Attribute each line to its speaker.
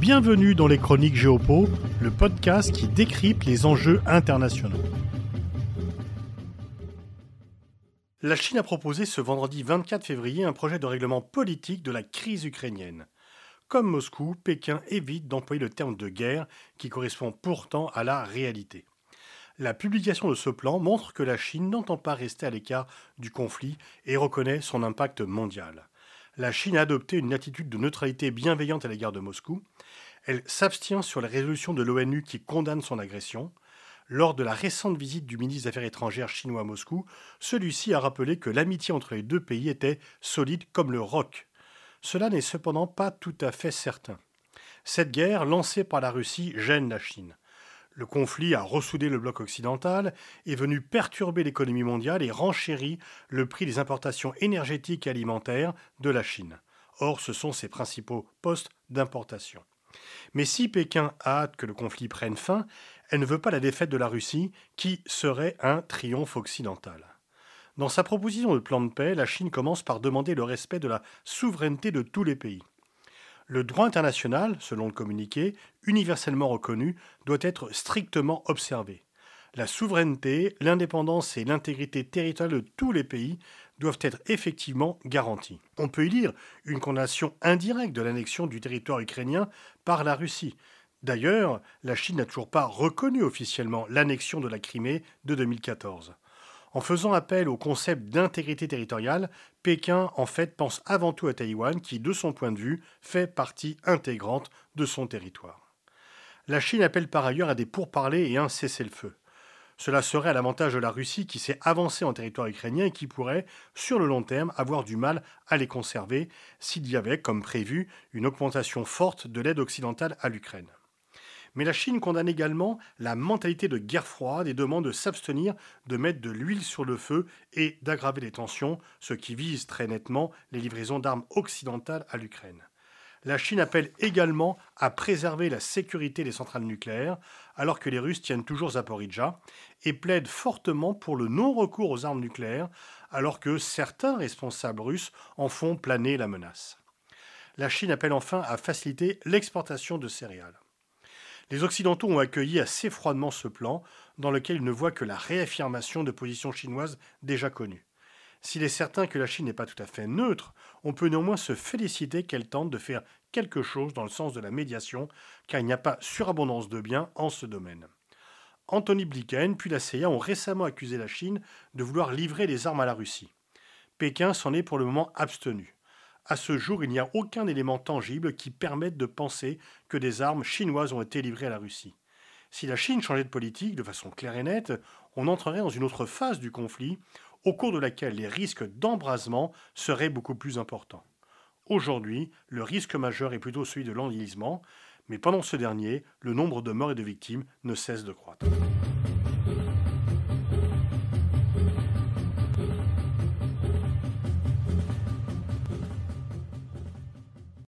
Speaker 1: Bienvenue dans les Chroniques Géopo, le podcast qui décrypte les enjeux internationaux. La Chine a proposé ce vendredi 24 février un projet de règlement politique de la crise ukrainienne. Comme Moscou, Pékin évite d'employer le terme de guerre qui correspond pourtant à la réalité. La publication de ce plan montre que la Chine n'entend pas rester à l'écart du conflit et reconnaît son impact mondial. La Chine a adopté une attitude de neutralité bienveillante à l'égard de Moscou. Elle s'abstient sur les résolutions de l'ONU qui condamnent son agression. Lors de la récente visite du ministre des Affaires étrangères chinois à Moscou, celui-ci a rappelé que l'amitié entre les deux pays était solide comme le roc. Cela n'est cependant pas tout à fait certain. Cette guerre, lancée par la Russie, gêne la Chine. Le conflit a ressoudé le bloc occidental, est venu perturber l'économie mondiale et renchérit le prix des importations énergétiques et alimentaires de la Chine. Or, ce sont ses principaux postes d'importation. Mais si Pékin hâte que le conflit prenne fin, elle ne veut pas la défaite de la Russie, qui serait un triomphe occidental. Dans sa proposition de plan de paix, la Chine commence par demander le respect de la souveraineté de tous les pays. Le droit international, selon le communiqué, universellement reconnu, doit être strictement observé. La souveraineté, l'indépendance et l'intégrité territoriale de tous les pays doivent être effectivement garanties. On peut y lire une condamnation indirecte de l'annexion du territoire ukrainien par la Russie. D'ailleurs, la Chine n'a toujours pas reconnu officiellement l'annexion de la Crimée de 2014. En faisant appel au concept d'intégrité territoriale, Pékin en fait pense avant tout à Taïwan qui, de son point de vue, fait partie intégrante de son territoire. La Chine appelle par ailleurs à des pourparlers et un cessez-le-feu. Cela serait à l'avantage de la Russie qui s'est avancée en territoire ukrainien et qui pourrait, sur le long terme, avoir du mal à les conserver s'il y avait, comme prévu, une augmentation forte de l'aide occidentale à l'Ukraine. Mais la Chine condamne également la mentalité de guerre froide et demande de s'abstenir de mettre de l'huile sur le feu et d'aggraver les tensions, ce qui vise très nettement les livraisons d'armes occidentales à l'Ukraine. La Chine appelle également à préserver la sécurité des centrales nucléaires, alors que les Russes tiennent toujours Zaporizhzhia, et plaide fortement pour le non-recours aux armes nucléaires, alors que certains responsables russes en font planer la menace. La Chine appelle enfin à faciliter l'exportation de céréales. Les Occidentaux ont accueilli assez froidement ce plan, dans lequel ils ne voient que la réaffirmation de positions chinoises déjà connues. S'il est certain que la Chine n'est pas tout à fait neutre, on peut néanmoins se féliciter qu'elle tente de faire quelque chose dans le sens de la médiation, car il n'y a pas surabondance de biens en ce domaine. Anthony Blinken puis la CIA ont récemment accusé la Chine de vouloir livrer des armes à la Russie. Pékin s'en est pour le moment abstenu. À ce jour, il n'y a aucun élément tangible qui permette de penser que des armes chinoises ont été livrées à la Russie. Si la Chine changeait de politique de façon claire et nette, on entrerait dans une autre phase du conflit, au cours de laquelle les risques d'embrasement seraient beaucoup plus importants. Aujourd'hui, le risque majeur est plutôt celui de l'enlisement, mais pendant ce dernier, le nombre de morts et de victimes ne cesse de croître.